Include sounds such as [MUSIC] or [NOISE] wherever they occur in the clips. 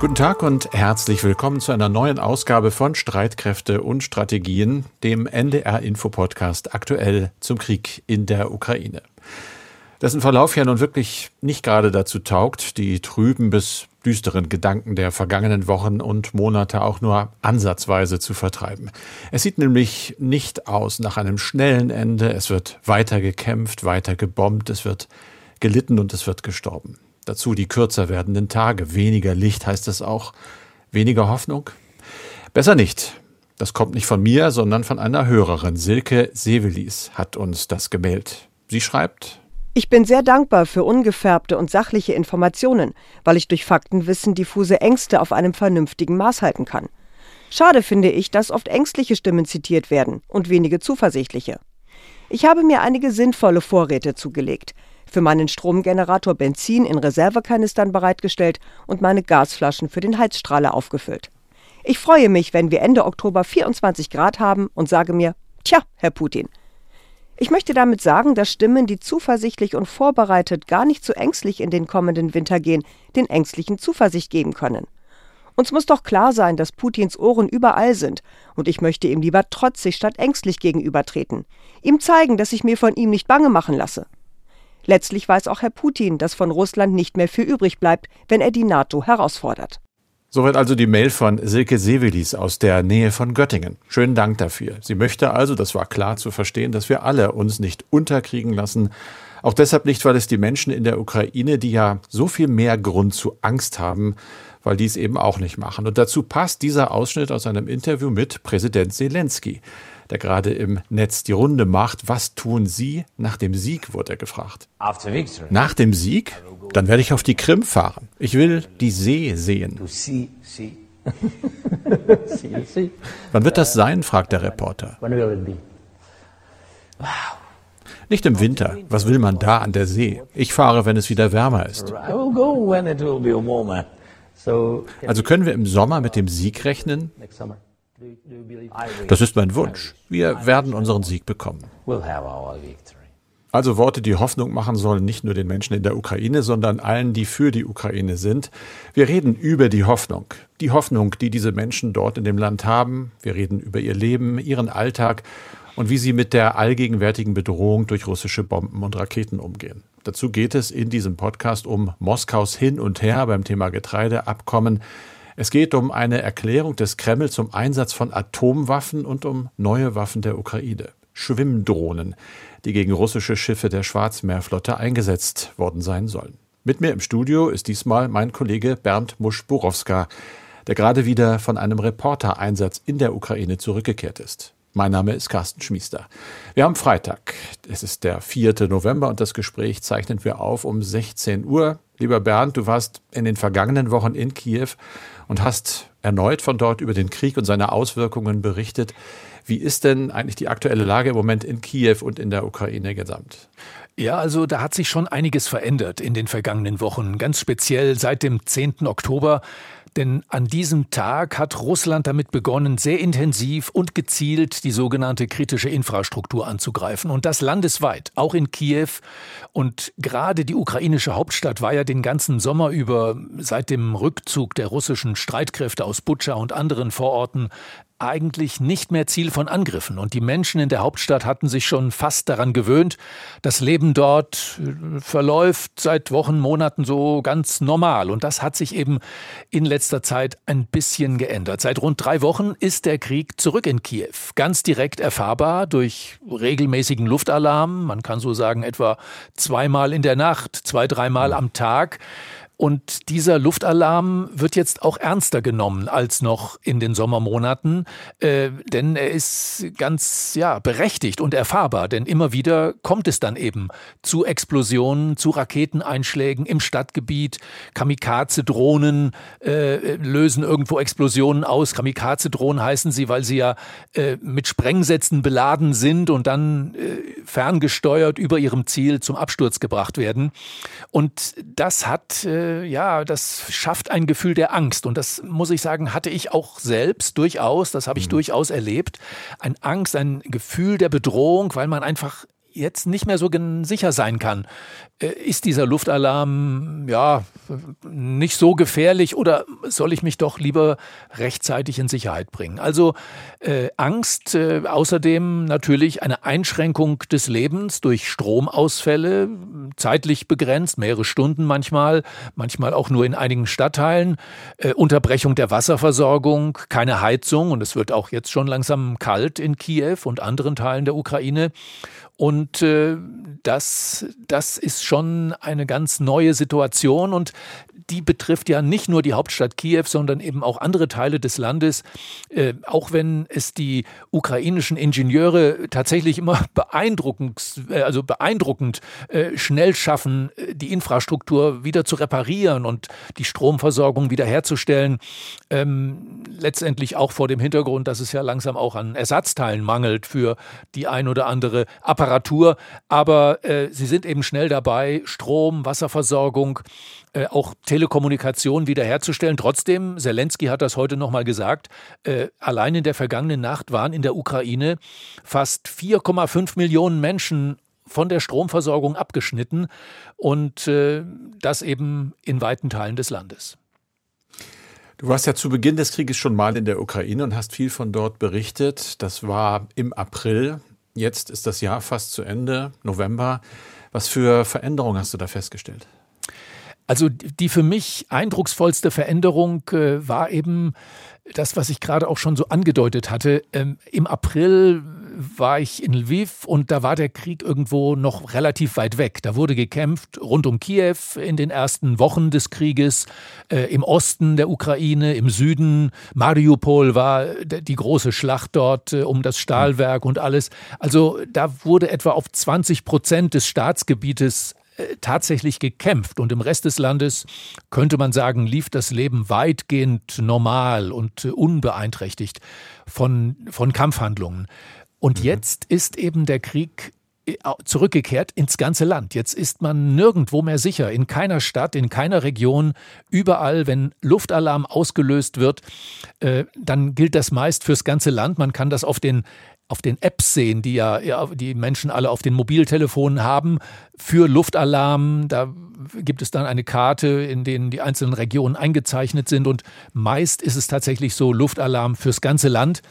Guten Tag und herzlich willkommen zu einer neuen Ausgabe von Streitkräfte und Strategien, dem NDR Info Podcast aktuell zum Krieg in der Ukraine. Dessen Verlauf ja nun wirklich nicht gerade dazu taugt, die trüben bis düsteren Gedanken der vergangenen Wochen und Monate auch nur ansatzweise zu vertreiben. Es sieht nämlich nicht aus nach einem schnellen Ende. Es wird weiter gekämpft, weiter gebombt, es wird gelitten und es wird gestorben. Dazu die kürzer werdenden Tage. Weniger Licht heißt es auch. Weniger Hoffnung? Besser nicht. Das kommt nicht von mir, sondern von einer Hörerin. Silke Sevelis hat uns das gemeldet. Sie schreibt, ich bin sehr dankbar für ungefärbte und sachliche Informationen, weil ich durch Faktenwissen diffuse Ängste auf einem vernünftigen Maß halten kann. Schade finde ich, dass oft ängstliche Stimmen zitiert werden und wenige zuversichtliche. Ich habe mir einige sinnvolle Vorräte zugelegt für meinen Stromgenerator Benzin in Reservekanistern bereitgestellt und meine Gasflaschen für den Heizstrahler aufgefüllt. Ich freue mich, wenn wir Ende Oktober 24 Grad haben und sage mir, tja, Herr Putin. Ich möchte damit sagen, dass Stimmen, die zuversichtlich und vorbereitet gar nicht so ängstlich in den kommenden Winter gehen, den Ängstlichen Zuversicht geben können. Uns muss doch klar sein, dass Putins Ohren überall sind, und ich möchte ihm lieber trotzig statt ängstlich gegenübertreten. Ihm zeigen, dass ich mir von ihm nicht bange machen lasse. Letztlich weiß auch Herr Putin, dass von Russland nicht mehr viel übrig bleibt, wenn er die NATO herausfordert. Soweit also die Mail von Silke Sevelis aus der Nähe von Göttingen. Schönen Dank dafür. Sie möchte also, das war klar zu verstehen, dass wir alle uns nicht unterkriegen lassen. Auch deshalb nicht, weil es die Menschen in der Ukraine, die ja so viel mehr Grund zu Angst haben, weil die es eben auch nicht machen. Und dazu passt dieser Ausschnitt aus einem Interview mit Präsident Zelensky der gerade im Netz die Runde macht. Was tun Sie nach dem Sieg, wurde er gefragt. Nach dem Sieg? Dann werde ich auf die Krim fahren. Ich will die See sehen. [LAUGHS] Wann wird das sein? fragt der Reporter. Nicht im Winter. Was will man da an der See? Ich fahre, wenn es wieder wärmer ist. Also können wir im Sommer mit dem Sieg rechnen? Das ist mein Wunsch. Wir werden unseren Sieg bekommen. Also Worte, die Hoffnung machen sollen, nicht nur den Menschen in der Ukraine, sondern allen, die für die Ukraine sind. Wir reden über die Hoffnung. Die Hoffnung, die diese Menschen dort in dem Land haben. Wir reden über ihr Leben, ihren Alltag und wie sie mit der allgegenwärtigen Bedrohung durch russische Bomben und Raketen umgehen. Dazu geht es in diesem Podcast um Moskaus Hin und Her beim Thema Getreideabkommen, es geht um eine Erklärung des Kreml zum Einsatz von Atomwaffen und um neue Waffen der Ukraine. Schwimmdrohnen, die gegen russische Schiffe der Schwarzmeerflotte eingesetzt worden sein sollen. Mit mir im Studio ist diesmal mein Kollege Bernd Musch-Burowska, der gerade wieder von einem Reportereinsatz in der Ukraine zurückgekehrt ist. Mein Name ist Carsten Schmiester. Wir haben Freitag. Es ist der 4. November und das Gespräch zeichnen wir auf um 16 Uhr. Lieber Bernd, du warst in den vergangenen Wochen in Kiew und hast erneut von dort über den Krieg und seine Auswirkungen berichtet. Wie ist denn eigentlich die aktuelle Lage im Moment in Kiew und in der Ukraine gesamt? Ja, also da hat sich schon einiges verändert in den vergangenen Wochen, ganz speziell seit dem 10. Oktober. Denn an diesem Tag hat Russland damit begonnen, sehr intensiv und gezielt die sogenannte kritische Infrastruktur anzugreifen. Und das landesweit, auch in Kiew. Und gerade die ukrainische Hauptstadt war ja den ganzen Sommer über seit dem Rückzug der russischen Streitkräfte aus Butscha und anderen Vororten eigentlich nicht mehr Ziel von Angriffen. Und die Menschen in der Hauptstadt hatten sich schon fast daran gewöhnt. Das Leben dort äh, verläuft seit Wochen, Monaten so ganz normal. Und das hat sich eben in letzter Zeit ein bisschen geändert. Seit rund drei Wochen ist der Krieg zurück in Kiew. Ganz direkt erfahrbar durch regelmäßigen Luftalarm. Man kann so sagen, etwa zweimal in der Nacht, zwei, dreimal am Tag. Und dieser Luftalarm wird jetzt auch ernster genommen als noch in den Sommermonaten, äh, denn er ist ganz ja berechtigt und erfahrbar, denn immer wieder kommt es dann eben zu Explosionen, zu Raketeneinschlägen im Stadtgebiet. Kamikaze-Drohnen äh, lösen irgendwo Explosionen aus. Kamikaze-Drohnen heißen sie, weil sie ja äh, mit Sprengsätzen beladen sind und dann äh, ferngesteuert über ihrem Ziel zum Absturz gebracht werden. Und das hat äh, äh, ja, das schafft ein Gefühl der Angst. Und das muss ich sagen, hatte ich auch selbst durchaus, das habe ich mhm. durchaus erlebt. Ein Angst, ein Gefühl der Bedrohung, weil man einfach jetzt nicht mehr so sicher sein kann. Äh, ist dieser Luftalarm ja nicht so gefährlich oder soll ich mich doch lieber rechtzeitig in Sicherheit bringen? Also äh, Angst, äh, außerdem natürlich eine Einschränkung des Lebens durch Stromausfälle, zeitlich begrenzt, mehrere Stunden manchmal, manchmal auch nur in einigen Stadtteilen, äh, Unterbrechung der Wasserversorgung, keine Heizung und es wird auch jetzt schon langsam kalt in Kiew und anderen Teilen der Ukraine und äh, das, das ist schon eine ganz neue Situation und die betrifft ja nicht nur die Hauptstadt Kiew, sondern eben auch andere Teile des Landes. Äh, auch wenn es die ukrainischen Ingenieure tatsächlich immer [LAUGHS] beeindruckend, äh, also beeindruckend äh, schnell schaffen, äh, die Infrastruktur wieder zu reparieren und die Stromversorgung wiederherzustellen. Ähm, letztendlich auch vor dem Hintergrund, dass es ja langsam auch an Ersatzteilen mangelt für die ein oder andere Apparatur. Aber äh, sie sind eben schnell dabei, Strom, Wasserversorgung, äh, auch Telekommunikation wiederherzustellen. Trotzdem, Zelensky hat das heute nochmal gesagt, äh, allein in der vergangenen Nacht waren in der Ukraine fast 4,5 Millionen Menschen von der Stromversorgung abgeschnitten und äh, das eben in weiten Teilen des Landes. Du warst ja zu Beginn des Krieges schon mal in der Ukraine und hast viel von dort berichtet. Das war im April. Jetzt ist das Jahr fast zu Ende, November. Was für Veränderungen hast du da festgestellt? Also die für mich eindrucksvollste Veränderung äh, war eben das, was ich gerade auch schon so angedeutet hatte. Ähm, Im April war ich in Lviv und da war der Krieg irgendwo noch relativ weit weg. Da wurde gekämpft rund um Kiew in den ersten Wochen des Krieges, äh, im Osten der Ukraine, im Süden. Mariupol war die große Schlacht dort äh, um das Stahlwerk und alles. Also da wurde etwa auf 20 Prozent des Staatsgebietes äh, tatsächlich gekämpft und im Rest des Landes könnte man sagen, lief das Leben weitgehend normal und äh, unbeeinträchtigt von, von Kampfhandlungen. Und mhm. jetzt ist eben der Krieg äh, zurückgekehrt ins ganze Land. Jetzt ist man nirgendwo mehr sicher, in keiner Stadt, in keiner Region, überall, wenn Luftalarm ausgelöst wird, äh, dann gilt das meist fürs ganze Land. Man kann das auf den auf den Apps sehen, die ja, ja die Menschen alle auf den Mobiltelefonen haben, für Luftalarm. Da gibt es dann eine Karte, in denen die einzelnen Regionen eingezeichnet sind. Und meist ist es tatsächlich so Luftalarm fürs ganze Land,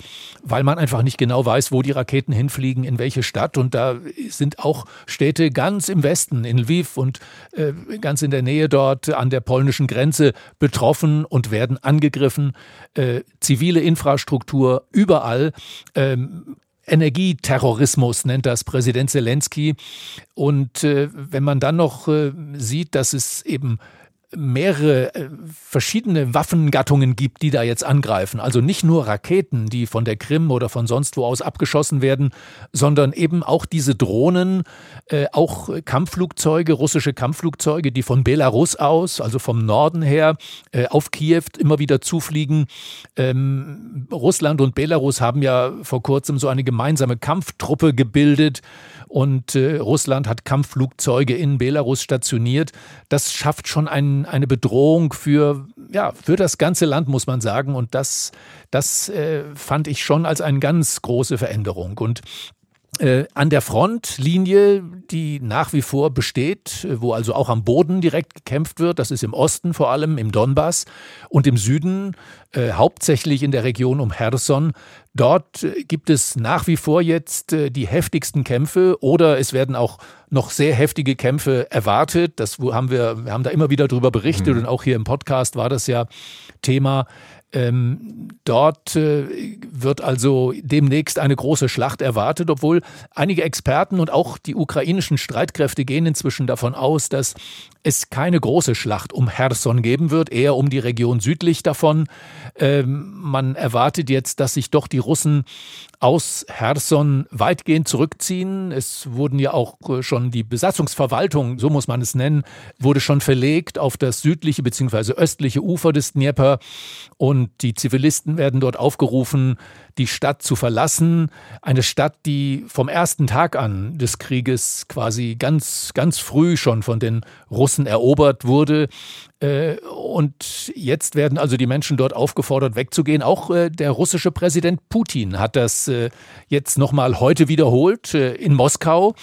weil man einfach nicht genau weiß, wo die Raketen hinfliegen, in welche Stadt. Und da sind auch Städte ganz im Westen, in Lviv und äh, ganz in der Nähe dort an der polnischen Grenze betroffen und werden angegriffen. Äh, zivile Infrastruktur überall. Ähm, Energieterrorismus nennt das Präsident Zelensky. Und äh, wenn man dann noch äh, sieht, dass es eben mehrere äh, verschiedene Waffengattungen gibt, die da jetzt angreifen. Also nicht nur Raketen, die von der Krim oder von sonst wo aus abgeschossen werden, sondern eben auch diese Drohnen, äh, auch Kampfflugzeuge, russische Kampfflugzeuge, die von Belarus aus, also vom Norden her, äh, auf Kiew immer wieder zufliegen. Ähm, Russland und Belarus haben ja vor kurzem so eine gemeinsame Kampftruppe gebildet und Russland hat Kampfflugzeuge in Belarus stationiert. Das schafft schon ein, eine Bedrohung für, ja, für das ganze Land, muss man sagen. Und das, das äh, fand ich schon als eine ganz große Veränderung. Und äh, an der Frontlinie, die nach wie vor besteht, wo also auch am Boden direkt gekämpft wird, das ist im Osten vor allem, im Donbass und im Süden, äh, hauptsächlich in der Region um Herson. Dort äh, gibt es nach wie vor jetzt äh, die heftigsten Kämpfe oder es werden auch noch sehr heftige Kämpfe erwartet. Das haben wir, wir haben da immer wieder darüber berichtet mhm. und auch hier im Podcast war das ja Thema. Ähm, dort äh, wird also demnächst eine große Schlacht erwartet, obwohl einige Experten und auch die ukrainischen Streitkräfte gehen inzwischen davon aus, dass es keine große Schlacht um Herson geben wird, eher um die Region südlich davon. Ähm, man erwartet jetzt, dass sich doch die Russen aus Herson weitgehend zurückziehen. Es wurden ja auch äh, schon die Besatzungsverwaltung, so muss man es nennen, wurde schon verlegt auf das südliche bzw. östliche Ufer des Dnieper und die Zivilisten werden dort aufgerufen, die Stadt zu verlassen. Eine Stadt, die vom ersten Tag an des Krieges quasi ganz, ganz früh schon von den Russen erobert wurde. Äh, und jetzt werden also die Menschen dort aufgefordert, wegzugehen. Auch äh, der russische Präsident Putin hat das äh, jetzt nochmal heute wiederholt in Moskau.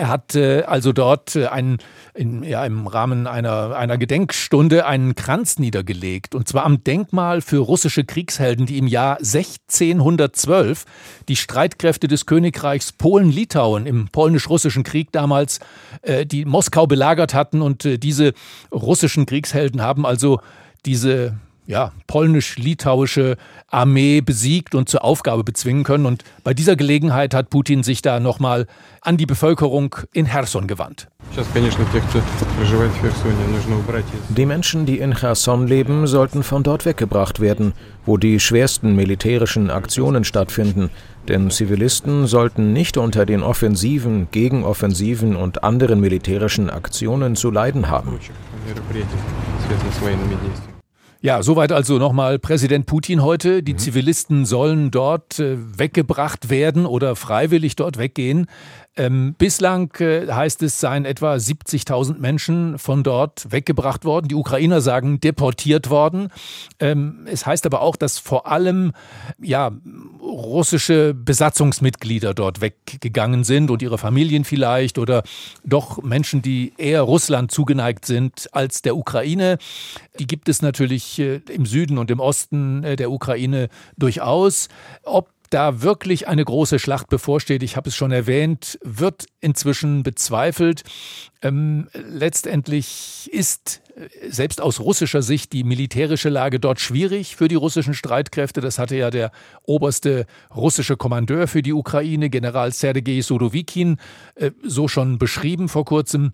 Er hat äh, also dort äh, einen, in, ja, im Rahmen einer, einer Gedenkstunde einen Kranz niedergelegt. Und zwar am Denkmal für russische Kriegshelden, die im Jahr 1612 die Streitkräfte des Königreichs Polen-Litauen im polnisch-russischen Krieg damals äh, die Moskau belagert hatten. Und äh, diese russischen Kriegshelden haben also diese ja, polnisch-litauische Armee besiegt und zur Aufgabe bezwingen können. Und bei dieser Gelegenheit hat Putin sich da nochmal an die Bevölkerung in Cherson gewandt. Die Menschen, die in Cherson leben, sollten von dort weggebracht werden, wo die schwersten militärischen Aktionen stattfinden. Denn Zivilisten sollten nicht unter den Offensiven, Gegenoffensiven und anderen militärischen Aktionen zu leiden haben. Ja, soweit also nochmal Präsident Putin heute. Die mhm. Zivilisten sollen dort äh, weggebracht werden oder freiwillig dort weggehen. Ähm, bislang äh, heißt es, seien etwa 70.000 Menschen von dort weggebracht worden. Die Ukrainer sagen deportiert worden. Ähm, es heißt aber auch, dass vor allem ja, russische Besatzungsmitglieder dort weggegangen sind und ihre Familien vielleicht oder doch Menschen, die eher Russland zugeneigt sind als der Ukraine. Die gibt es natürlich äh, im Süden und im Osten äh, der Ukraine durchaus. Ob da wirklich eine große Schlacht bevorsteht, ich habe es schon erwähnt, wird inzwischen bezweifelt. Ähm, letztendlich ist äh, selbst aus russischer Sicht die militärische Lage dort schwierig für die russischen Streitkräfte. Das hatte ja der oberste russische Kommandeur für die Ukraine, General Sergei Surovikin, äh, so schon beschrieben vor kurzem.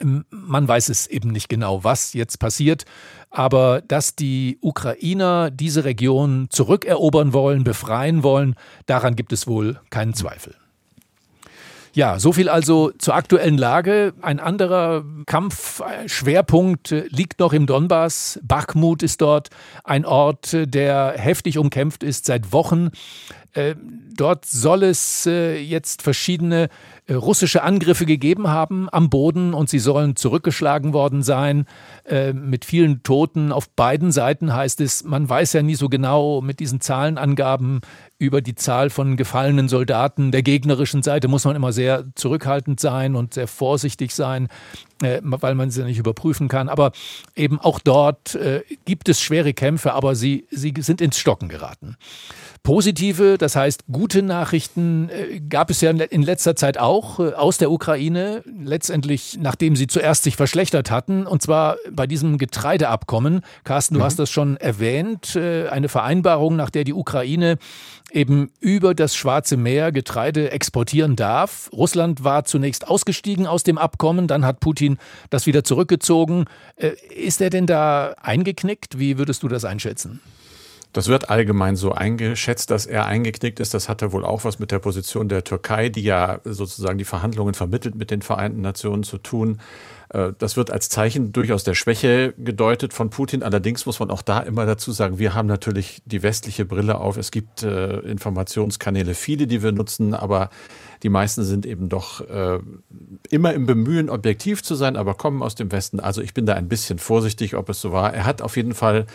Man weiß es eben nicht genau, was jetzt passiert, aber dass die Ukrainer diese Region zurückerobern wollen, befreien wollen, daran gibt es wohl keinen Zweifel. Ja, so viel also zur aktuellen Lage. Ein anderer Kampfschwerpunkt liegt noch im Donbass. Bakhmut ist dort ein Ort, der heftig umkämpft ist seit Wochen. Äh, dort soll es äh, jetzt verschiedene äh, russische Angriffe gegeben haben am Boden und sie sollen zurückgeschlagen worden sein mit vielen Toten auf beiden Seiten heißt es, man weiß ja nie so genau mit diesen Zahlenangaben über die Zahl von gefallenen Soldaten. Der gegnerischen Seite muss man immer sehr zurückhaltend sein und sehr vorsichtig sein, weil man sie nicht überprüfen kann. Aber eben auch dort gibt es schwere Kämpfe, aber sie, sie sind ins Stocken geraten. Positive, das heißt gute Nachrichten äh, gab es ja in letzter Zeit auch äh, aus der Ukraine, letztendlich nachdem sie zuerst sich verschlechtert hatten, und zwar bei diesem Getreideabkommen. Carsten, du mhm. hast das schon erwähnt, äh, eine Vereinbarung, nach der die Ukraine eben über das Schwarze Meer Getreide exportieren darf. Russland war zunächst ausgestiegen aus dem Abkommen, dann hat Putin das wieder zurückgezogen. Ist er denn da eingeknickt? Wie würdest du das einschätzen? Das wird allgemein so eingeschätzt, dass er eingeknickt ist. Das hatte wohl auch was mit der Position der Türkei, die ja sozusagen die Verhandlungen vermittelt mit den Vereinten Nationen zu tun. Äh, das wird als Zeichen durchaus der Schwäche gedeutet von Putin. Allerdings muss man auch da immer dazu sagen, wir haben natürlich die westliche Brille auf. Es gibt äh, Informationskanäle, viele, die wir nutzen, aber die meisten sind eben doch äh, immer im Bemühen, objektiv zu sein, aber kommen aus dem Westen. Also ich bin da ein bisschen vorsichtig, ob es so war. Er hat auf jeden Fall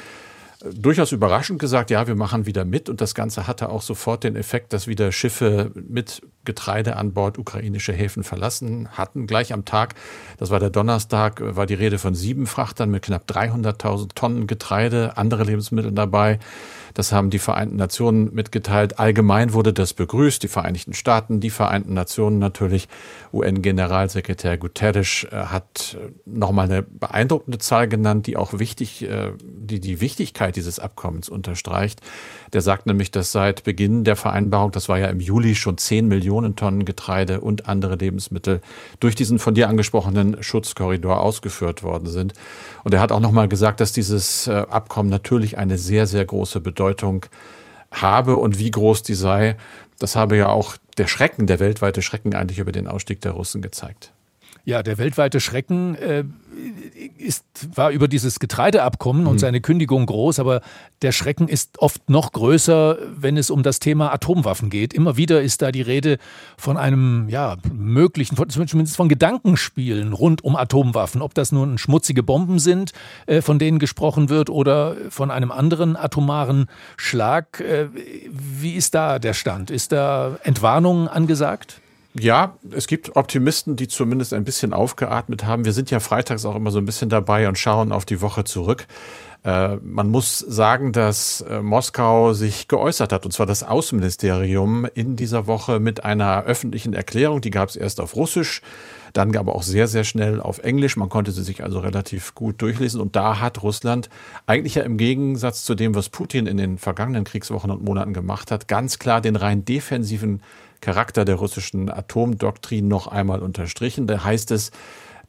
durchaus überraschend gesagt, ja, wir machen wieder mit. Und das Ganze hatte auch sofort den Effekt, dass wieder Schiffe mit Getreide an Bord ukrainische Häfen verlassen hatten. Gleich am Tag, das war der Donnerstag, war die Rede von sieben Frachtern mit knapp 300.000 Tonnen Getreide, andere Lebensmittel dabei. Das haben die Vereinten Nationen mitgeteilt. Allgemein wurde das begrüßt. Die Vereinigten Staaten, die Vereinten Nationen natürlich. UN-Generalsekretär Guterres äh, hat äh, nochmal eine beeindruckende Zahl genannt, die auch wichtig, äh, die die Wichtigkeit dieses Abkommens unterstreicht. Der sagt nämlich, dass seit Beginn der Vereinbarung, das war ja im Juli, schon 10 Millionen Tonnen Getreide und andere Lebensmittel durch diesen von dir angesprochenen Schutzkorridor ausgeführt worden sind. Und er hat auch nochmal gesagt, dass dieses Abkommen natürlich eine sehr, sehr große Bedeutung Bedeutung habe und wie groß die sei. Das habe ja auch der Schrecken, der weltweite Schrecken eigentlich über den Ausstieg der Russen gezeigt. Ja, der weltweite Schrecken äh, ist, war über dieses Getreideabkommen und mhm. seine Kündigung groß, aber der Schrecken ist oft noch größer, wenn es um das Thema Atomwaffen geht. Immer wieder ist da die Rede von einem ja, möglichen, zumindest von Gedankenspielen rund um Atomwaffen. Ob das nun schmutzige Bomben sind, äh, von denen gesprochen wird, oder von einem anderen atomaren Schlag. Äh, wie ist da der Stand? Ist da Entwarnung angesagt? Ja, es gibt Optimisten, die zumindest ein bisschen aufgeatmet haben. Wir sind ja freitags auch immer so ein bisschen dabei und schauen auf die Woche zurück. Äh, man muss sagen, dass äh, Moskau sich geäußert hat, und zwar das Außenministerium in dieser Woche mit einer öffentlichen Erklärung. Die gab es erst auf Russisch, dann aber auch sehr, sehr schnell auf Englisch. Man konnte sie sich also relativ gut durchlesen. Und da hat Russland eigentlich ja im Gegensatz zu dem, was Putin in den vergangenen Kriegswochen und Monaten gemacht hat, ganz klar den rein defensiven Charakter der russischen Atomdoktrin noch einmal unterstrichen. Da heißt es,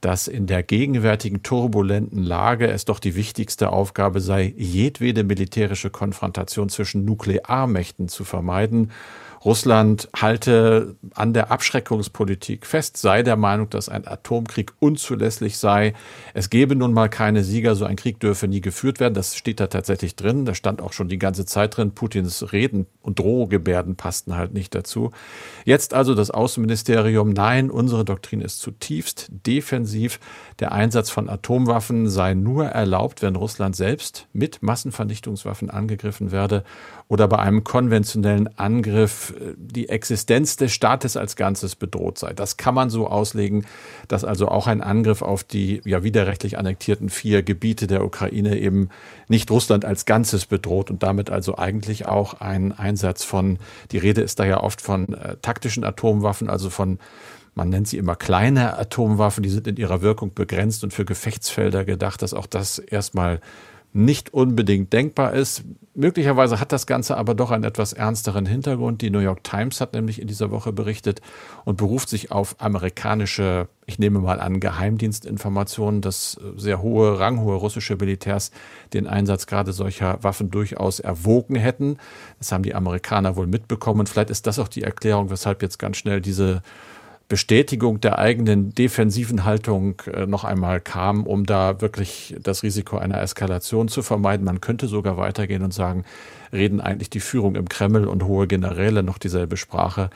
dass in der gegenwärtigen turbulenten Lage es doch die wichtigste Aufgabe sei, jedwede militärische Konfrontation zwischen Nuklearmächten zu vermeiden Russland halte an der Abschreckungspolitik fest, sei der Meinung, dass ein Atomkrieg unzulässig sei. Es gebe nun mal keine Sieger, so ein Krieg dürfe nie geführt werden. Das steht da tatsächlich drin. Da stand auch schon die ganze Zeit drin. Putins Reden und Drohgebärden passten halt nicht dazu. Jetzt also das Außenministerium. Nein, unsere Doktrin ist zutiefst defensiv. Der Einsatz von Atomwaffen sei nur erlaubt, wenn Russland selbst mit Massenvernichtungswaffen angegriffen werde oder bei einem konventionellen Angriff die Existenz des Staates als Ganzes bedroht sei. Das kann man so auslegen, dass also auch ein Angriff auf die ja widerrechtlich annektierten vier Gebiete der Ukraine eben nicht Russland als Ganzes bedroht und damit also eigentlich auch ein Einsatz von, die Rede ist da ja oft von äh, taktischen Atomwaffen, also von man nennt sie immer kleine Atomwaffen, die sind in ihrer Wirkung begrenzt und für Gefechtsfelder gedacht, dass auch das erstmal nicht unbedingt denkbar ist. Möglicherweise hat das Ganze aber doch einen etwas ernsteren Hintergrund. Die New York Times hat nämlich in dieser Woche berichtet und beruft sich auf amerikanische, ich nehme mal an, Geheimdienstinformationen, dass sehr hohe, ranghohe russische Militärs den Einsatz gerade solcher Waffen durchaus erwogen hätten. Das haben die Amerikaner wohl mitbekommen. Und vielleicht ist das auch die Erklärung, weshalb jetzt ganz schnell diese Bestätigung der eigenen defensiven Haltung äh, noch einmal kam, um da wirklich das Risiko einer Eskalation zu vermeiden. Man könnte sogar weitergehen und sagen, reden eigentlich die Führung im Kreml und hohe Generäle noch dieselbe Sprache.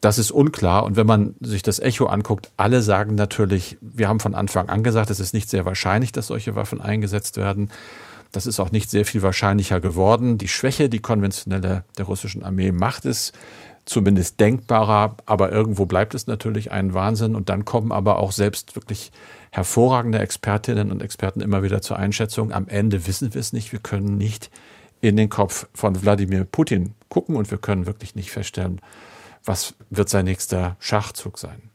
Das ist unklar. Und wenn man sich das Echo anguckt, alle sagen natürlich, wir haben von Anfang an gesagt, es ist nicht sehr wahrscheinlich, dass solche Waffen eingesetzt werden. Das ist auch nicht sehr viel wahrscheinlicher geworden. Die Schwäche, die konventionelle der russischen Armee macht es zumindest denkbarer, aber irgendwo bleibt es natürlich ein Wahnsinn. Und dann kommen aber auch selbst wirklich hervorragende Expertinnen und Experten immer wieder zur Einschätzung. Am Ende wissen wir es nicht. Wir können nicht in den Kopf von Wladimir Putin gucken und wir können wirklich nicht feststellen, was wird sein nächster Schachzug sein.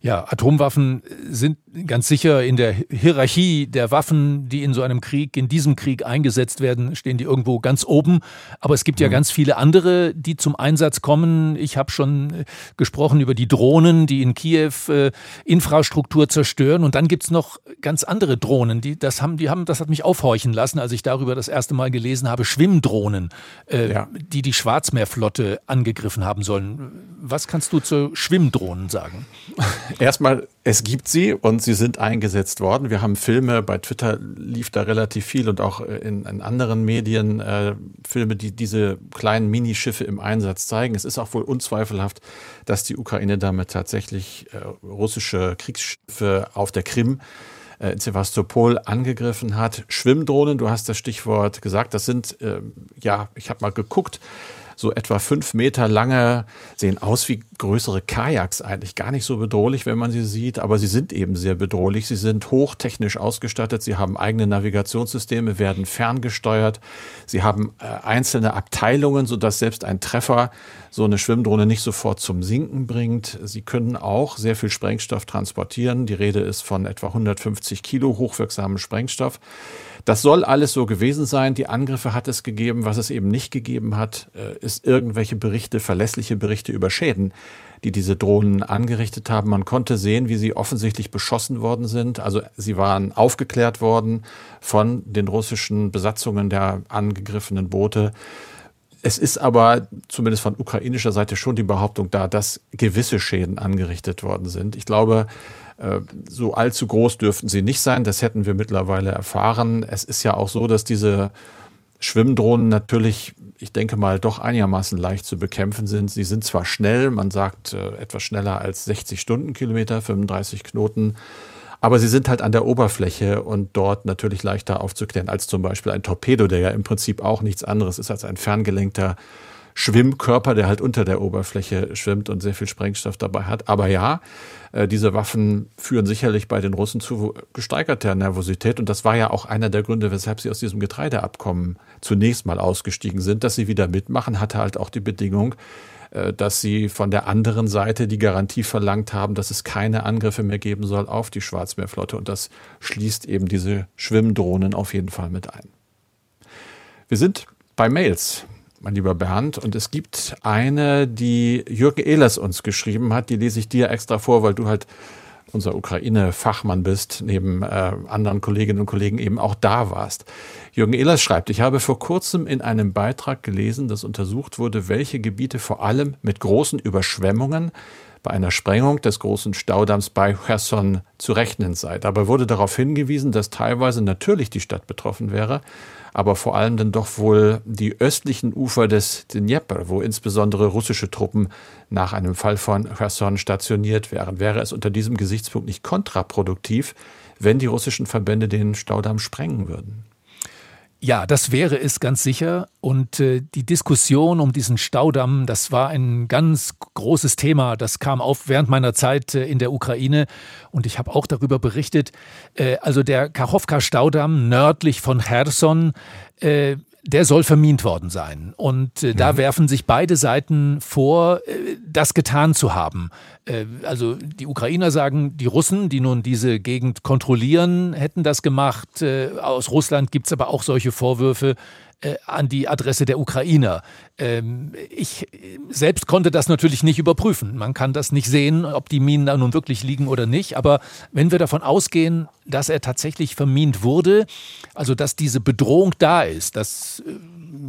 Ja, Atomwaffen sind ganz sicher in der Hierarchie der Waffen, die in so einem Krieg, in diesem Krieg eingesetzt werden, stehen die irgendwo ganz oben. Aber es gibt ja mhm. ganz viele andere, die zum Einsatz kommen. Ich habe schon äh, gesprochen über die Drohnen, die in Kiew äh, Infrastruktur zerstören. Und dann gibt's noch ganz andere Drohnen, die das haben, die haben, das hat mich aufhorchen lassen, als ich darüber das erste Mal gelesen habe, Schwimmdrohnen, äh, ja. die die Schwarzmeerflotte angegriffen haben sollen. Was kannst du zu Schwimmdrohnen sagen? [LAUGHS] Erstmal, es gibt sie und sie sind eingesetzt worden. Wir haben Filme, bei Twitter lief da relativ viel und auch äh, in, in anderen Medien äh, Filme, die diese kleinen Minischiffe im Einsatz zeigen. Es ist auch wohl unzweifelhaft, dass die Ukraine damit tatsächlich äh, russische Kriegsschiffe auf der Krim äh, in Sevastopol angegriffen hat. Schwimmdrohnen, du hast das Stichwort gesagt, das sind, äh, ja, ich habe mal geguckt, so etwa fünf Meter lange, sehen aus wie größere Kajaks eigentlich. Gar nicht so bedrohlich, wenn man sie sieht, aber sie sind eben sehr bedrohlich. Sie sind hochtechnisch ausgestattet, sie haben eigene Navigationssysteme, werden ferngesteuert, sie haben äh, einzelne Abteilungen, sodass selbst ein Treffer so eine Schwimmdrohne nicht sofort zum Sinken bringt. Sie können auch sehr viel Sprengstoff transportieren. Die Rede ist von etwa 150 Kilo hochwirksamen Sprengstoff. Das soll alles so gewesen sein. Die Angriffe hat es gegeben. Was es eben nicht gegeben hat, äh, ist irgendwelche Berichte, verlässliche Berichte über Schäden, die diese Drohnen angerichtet haben. Man konnte sehen, wie sie offensichtlich beschossen worden sind. Also sie waren aufgeklärt worden von den russischen Besatzungen der angegriffenen Boote. Es ist aber zumindest von ukrainischer Seite schon die Behauptung da, dass gewisse Schäden angerichtet worden sind. Ich glaube, äh, so allzu groß dürften sie nicht sein. Das hätten wir mittlerweile erfahren. Es ist ja auch so, dass diese Schwimmdrohnen natürlich, ich denke mal, doch einigermaßen leicht zu bekämpfen sind. Sie sind zwar schnell, man sagt äh, etwas schneller als 60 Stundenkilometer, 35 Knoten, aber sie sind halt an der Oberfläche und dort natürlich leichter aufzuklären als zum Beispiel ein Torpedo, der ja im Prinzip auch nichts anderes ist als ein ferngelenkter Schwimmkörper, der halt unter der Oberfläche schwimmt und sehr viel Sprengstoff dabei hat. Aber ja, äh, diese Waffen führen sicherlich bei den Russen zu gesteigerter Nervosität. Und das war ja auch einer der Gründe, weshalb sie aus diesem Getreideabkommen zunächst mal ausgestiegen sind. Dass sie wieder mitmachen, hatte halt auch die Bedingung, dass sie von der anderen Seite die Garantie verlangt haben, dass es keine Angriffe mehr geben soll auf die Schwarzmeerflotte. Und das schließt eben diese Schwimmdrohnen auf jeden Fall mit ein. Wir sind bei Mails, mein lieber Bernd, und es gibt eine, die Jürgen Ehlers uns geschrieben hat, die lese ich dir extra vor, weil du halt unser Ukraine-Fachmann bist, neben äh, anderen Kolleginnen und Kollegen eben auch da warst. Jürgen Ehlers schreibt, ich habe vor kurzem in einem Beitrag gelesen, dass untersucht wurde, welche Gebiete vor allem mit großen Überschwemmungen bei einer Sprengung des großen Staudamms bei Cherson zu rechnen sei. Dabei wurde darauf hingewiesen, dass teilweise natürlich die Stadt betroffen wäre, aber vor allem dann doch wohl die östlichen Ufer des Dnieper, wo insbesondere russische Truppen nach einem Fall von Cherson stationiert wären. Wäre es unter diesem Gesichtspunkt nicht kontraproduktiv, wenn die russischen Verbände den Staudamm sprengen würden? Ja, das wäre es ganz sicher. Und äh, die Diskussion um diesen Staudamm, das war ein ganz großes Thema. Das kam auf während meiner Zeit äh, in der Ukraine und ich habe auch darüber berichtet. Äh, also der Kachowka-Staudamm nördlich von Cherson, äh, der soll vermint worden sein. Und äh, da mhm. werfen sich beide Seiten vor, äh, das getan zu haben. Äh, also die Ukrainer sagen, die Russen, die nun diese Gegend kontrollieren, hätten das gemacht. Äh, aus Russland gibt es aber auch solche Vorwürfe äh, an die Adresse der Ukrainer. Ähm, ich selbst konnte das natürlich nicht überprüfen. Man kann das nicht sehen, ob die Minen da nun wirklich liegen oder nicht. Aber wenn wir davon ausgehen, dass er tatsächlich vermint wurde, also dass diese Bedrohung da ist, dass äh,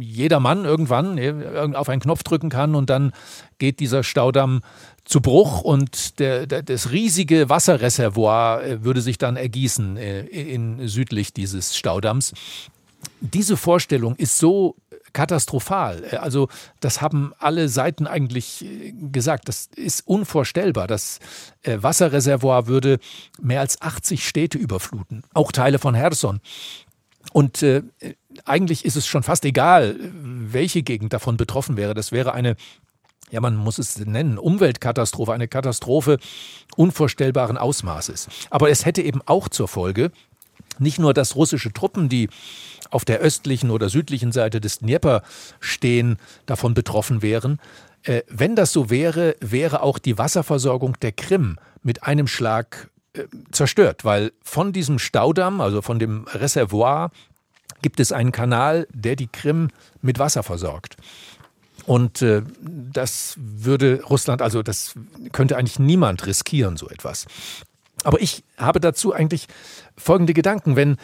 jeder Mann irgendwann auf einen Knopf drücken kann und dann geht dieser Staudamm zu Bruch und der, der, das riesige Wasserreservoir äh, würde sich dann ergießen in, südlich dieses Staudamms diese Vorstellung ist so katastrophal. Also das haben alle Seiten eigentlich äh, gesagt. Das ist unvorstellbar. Das äh, Wasserreservoir würde mehr als 80 Städte überfluten, auch Teile von Herson. Und äh, eigentlich ist es schon fast egal, welche Gegend davon betroffen wäre. Das wäre eine ja, man muss es nennen, Umweltkatastrophe, eine Katastrophe unvorstellbaren Ausmaßes. Aber es hätte eben auch zur Folge, nicht nur, dass russische Truppen, die auf der östlichen oder südlichen Seite des Dnieper stehen, davon betroffen wären. Äh, wenn das so wäre, wäre auch die Wasserversorgung der Krim mit einem Schlag äh, zerstört, weil von diesem Staudamm, also von dem Reservoir, gibt es einen Kanal, der die Krim mit Wasser versorgt. Und äh, das würde Russland, also das könnte eigentlich niemand riskieren, so etwas. Aber ich habe dazu eigentlich folgende Gedanken. Wenn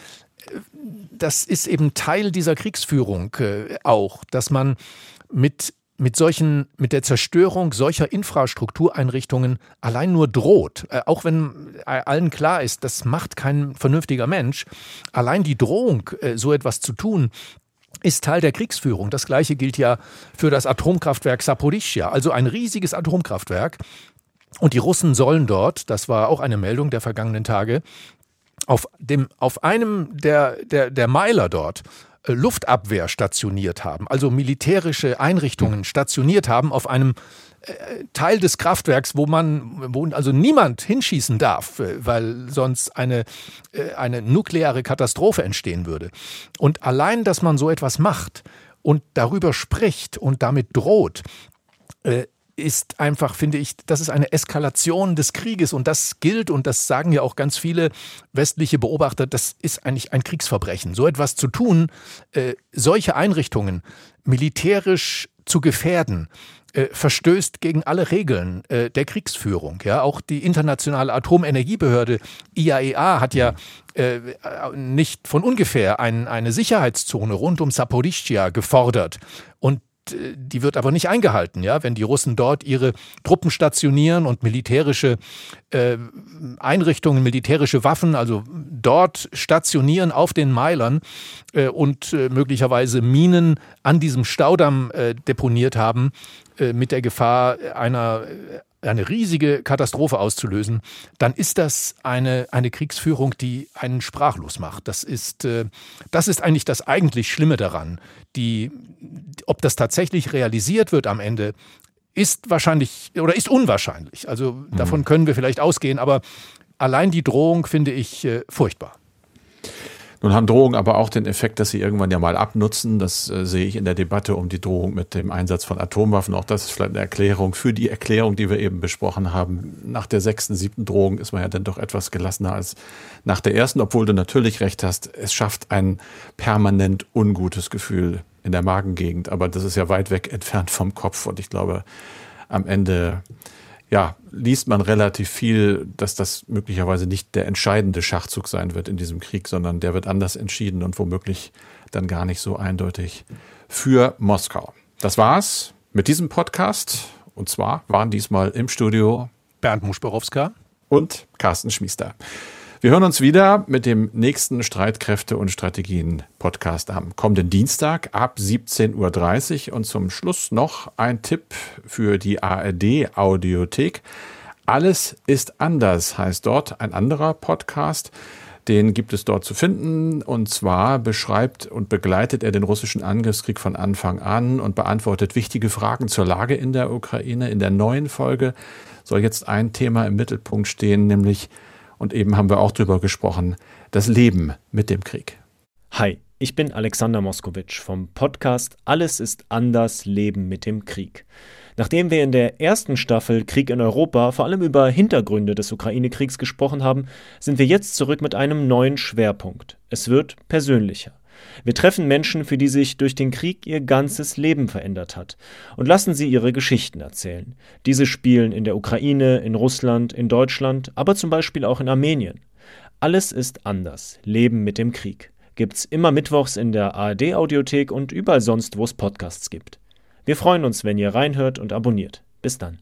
das ist eben Teil dieser Kriegsführung äh, auch, dass man mit mit solchen, mit der Zerstörung solcher Infrastruktureinrichtungen allein nur droht, äh, auch wenn äh, allen klar ist, das macht kein vernünftiger Mensch, allein die Drohung, äh, so etwas zu tun, ist Teil der Kriegsführung. Das gleiche gilt ja für das Atomkraftwerk Saporischia, also ein riesiges Atomkraftwerk. Und die Russen sollen dort, das war auch eine Meldung der vergangenen Tage, auf, dem, auf einem der, der, der Meiler dort äh, Luftabwehr stationiert haben, also militärische Einrichtungen stationiert haben auf einem äh, Teil des Kraftwerks, wo man, wo also niemand hinschießen darf, äh, weil sonst eine, eine nukleare Katastrophe entstehen würde. Und allein, dass man so etwas macht und darüber spricht und damit droht, ist einfach, finde ich, das ist eine Eskalation des Krieges und das gilt und das sagen ja auch ganz viele westliche Beobachter, das ist eigentlich ein Kriegsverbrechen. So etwas zu tun, äh, solche Einrichtungen militärisch zu gefährden, äh, verstößt gegen alle Regeln äh, der Kriegsführung. Ja, auch die internationale Atomenergiebehörde IAEA hat ja äh, nicht von ungefähr ein, eine Sicherheitszone rund um Saporischschja gefordert. Und die wird aber nicht eingehalten, ja, wenn die Russen dort ihre Truppen stationieren und militärische äh, Einrichtungen, militärische Waffen, also dort stationieren auf den Meilern äh, und äh, möglicherweise Minen an diesem Staudamm äh, deponiert haben, äh, mit der Gefahr einer eine riesige Katastrophe auszulösen, dann ist das eine, eine Kriegsführung, die einen sprachlos macht. Das ist, äh, das ist eigentlich das eigentlich Schlimme daran. Die, ob das tatsächlich realisiert wird am Ende, ist wahrscheinlich oder ist unwahrscheinlich. Also mhm. davon können wir vielleicht ausgehen, aber allein die Drohung finde ich äh, furchtbar. Nun haben Drohungen aber auch den Effekt, dass sie irgendwann ja mal abnutzen. Das äh, sehe ich in der Debatte um die Drohung mit dem Einsatz von Atomwaffen. Auch das ist vielleicht eine Erklärung für die Erklärung, die wir eben besprochen haben. Nach der sechsten, siebten Drohung ist man ja dann doch etwas gelassener als nach der ersten, obwohl du natürlich recht hast. Es schafft ein permanent ungutes Gefühl in der Magengegend. Aber das ist ja weit weg entfernt vom Kopf. Und ich glaube, am Ende ja, liest man relativ viel, dass das möglicherweise nicht der entscheidende Schachzug sein wird in diesem Krieg, sondern der wird anders entschieden und womöglich dann gar nicht so eindeutig für Moskau. Das war's mit diesem Podcast. Und zwar waren diesmal im Studio Bernd Muschborowska und Carsten Schmiester. Wir hören uns wieder mit dem nächsten Streitkräfte und Strategien Podcast am kommenden Dienstag ab 17.30 Uhr. Und zum Schluss noch ein Tipp für die ARD Audiothek. Alles ist anders heißt dort ein anderer Podcast. Den gibt es dort zu finden. Und zwar beschreibt und begleitet er den russischen Angriffskrieg von Anfang an und beantwortet wichtige Fragen zur Lage in der Ukraine. In der neuen Folge soll jetzt ein Thema im Mittelpunkt stehen, nämlich und eben haben wir auch drüber gesprochen, das Leben mit dem Krieg. Hi, ich bin Alexander Moskowitsch vom Podcast Alles ist anders, Leben mit dem Krieg. Nachdem wir in der ersten Staffel Krieg in Europa vor allem über Hintergründe des Ukraine-Kriegs gesprochen haben, sind wir jetzt zurück mit einem neuen Schwerpunkt. Es wird persönlicher. Wir treffen Menschen, für die sich durch den Krieg ihr ganzes Leben verändert hat, und lassen sie ihre Geschichten erzählen. Diese spielen in der Ukraine, in Russland, in Deutschland, aber zum Beispiel auch in Armenien. Alles ist anders. Leben mit dem Krieg. Gibt's immer mittwochs in der ARD-Audiothek und überall sonst, wo es Podcasts gibt. Wir freuen uns, wenn ihr reinhört und abonniert. Bis dann.